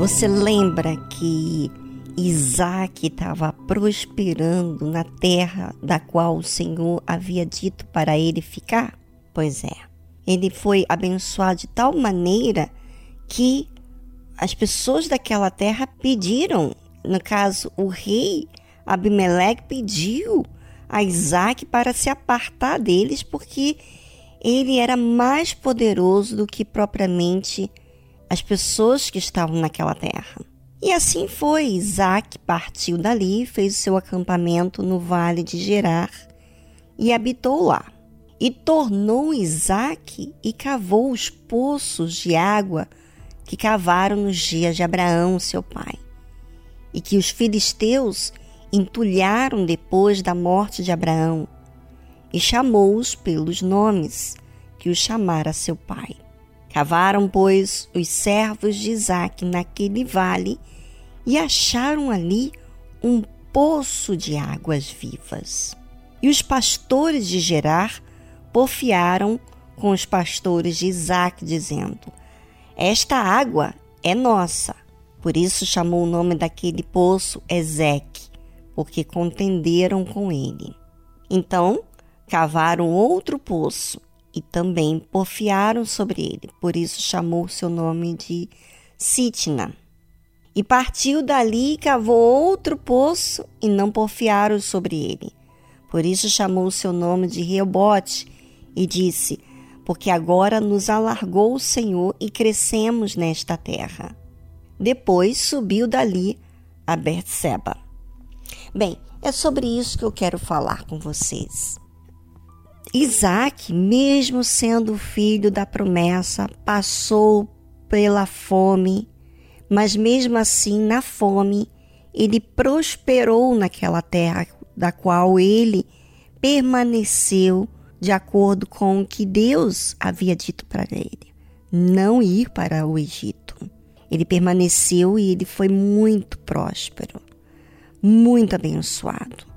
Você lembra que Isaac estava prosperando na terra da qual o Senhor havia dito para ele ficar? Pois é. Ele foi abençoado de tal maneira que as pessoas daquela terra pediram, no caso, o rei Abimeleque pediu a Isaac para se apartar deles, porque ele era mais poderoso do que propriamente as pessoas que estavam naquela terra. E assim foi. Isaac partiu dali, fez o seu acampamento no vale de Gerar e habitou lá. E tornou Isaac e cavou os poços de água que cavaram nos dias de Abraão, seu pai, e que os filisteus entulharam depois da morte de Abraão, e chamou-os pelos nomes que os chamara seu pai. Cavaram, pois, os servos de Isaac naquele vale e acharam ali um poço de águas vivas. E os pastores de Gerar porfiaram com os pastores de Isaac, dizendo: Esta água é nossa. Por isso chamou o nome daquele poço Ezeque, porque contenderam com ele. Então cavaram outro poço e também porfiaram sobre ele, por isso chamou seu nome de Sitna. E partiu dali e cavou outro poço e não porfiaram sobre ele. Por isso chamou seu nome de Reobote e disse: Porque agora nos alargou o Senhor e crescemos nesta terra. Depois subiu dali a Berseba. Bem, é sobre isso que eu quero falar com vocês. Isaac, mesmo sendo filho da promessa, passou pela fome, mas mesmo assim, na fome, ele prosperou naquela terra da qual ele permaneceu de acordo com o que Deus havia dito para ele, não ir para o Egito. Ele permaneceu e ele foi muito próspero, muito abençoado.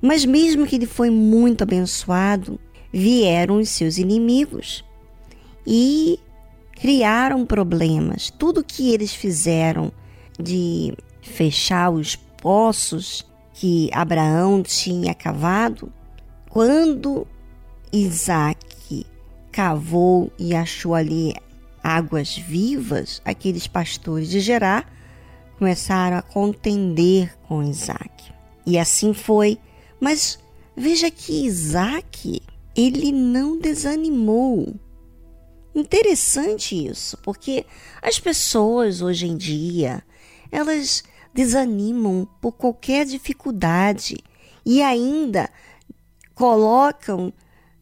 Mas mesmo que ele foi muito abençoado, vieram os seus inimigos e criaram problemas. Tudo que eles fizeram de fechar os poços que Abraão tinha cavado, quando Isaac cavou e achou ali águas vivas, aqueles pastores de Gerar começaram a contender com Isaac. E assim foi mas veja que Isaac, ele não desanimou. Interessante isso, porque as pessoas hoje em dia, elas desanimam por qualquer dificuldade e ainda colocam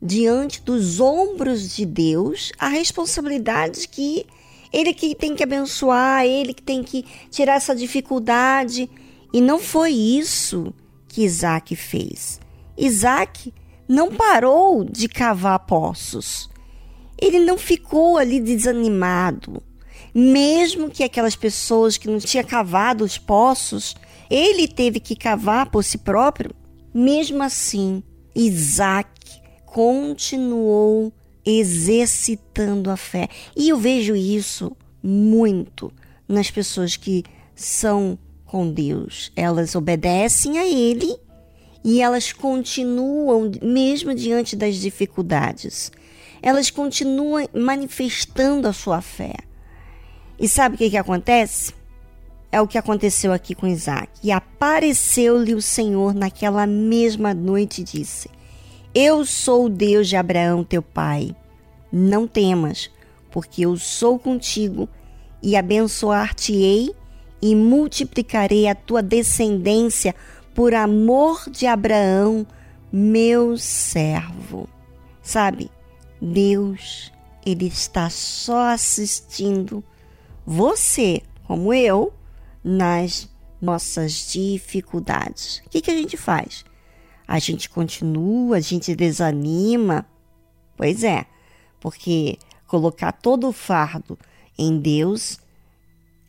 diante dos ombros de Deus a responsabilidade que ele que tem que abençoar, ele que tem que tirar essa dificuldade. E não foi isso que Isaac fez. Isaac não parou de cavar poços. Ele não ficou ali desanimado. Mesmo que aquelas pessoas que não tinham cavado os poços Ele teve que cavar por si próprio. Mesmo assim, Isaac continuou exercitando a fé. E eu vejo isso muito nas pessoas que são com Deus. Elas obedecem a Ele e elas continuam, mesmo diante das dificuldades, elas continuam manifestando a sua fé. E sabe o que, que acontece? É o que aconteceu aqui com Isaac. E apareceu-lhe o Senhor naquela mesma noite e disse: Eu sou o Deus de Abraão, teu pai. Não temas, porque eu sou contigo e abençoar-te-ei e multiplicarei a tua descendência por amor de Abraão, meu servo. Sabe, Deus, ele está só assistindo você, como eu, nas nossas dificuldades. O que, que a gente faz? A gente continua, a gente desanima. Pois é, porque colocar todo o fardo em Deus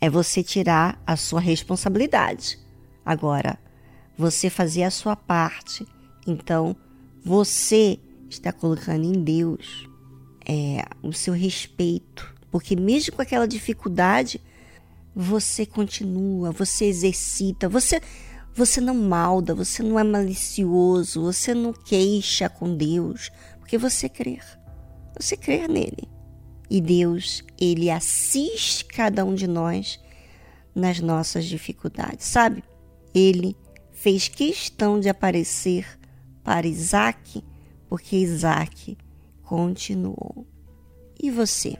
é você tirar a sua responsabilidade. Agora, você fazer a sua parte. Então, você está colocando em Deus é, o seu respeito. Porque mesmo com aquela dificuldade, você continua, você exercita, você você não malda, você não é malicioso, você não queixa com Deus, porque você crê. Você crê nele. E Deus, ele assiste cada um de nós nas nossas dificuldades, sabe? Ele fez questão de aparecer para Isaac, porque Isaac continuou. E você?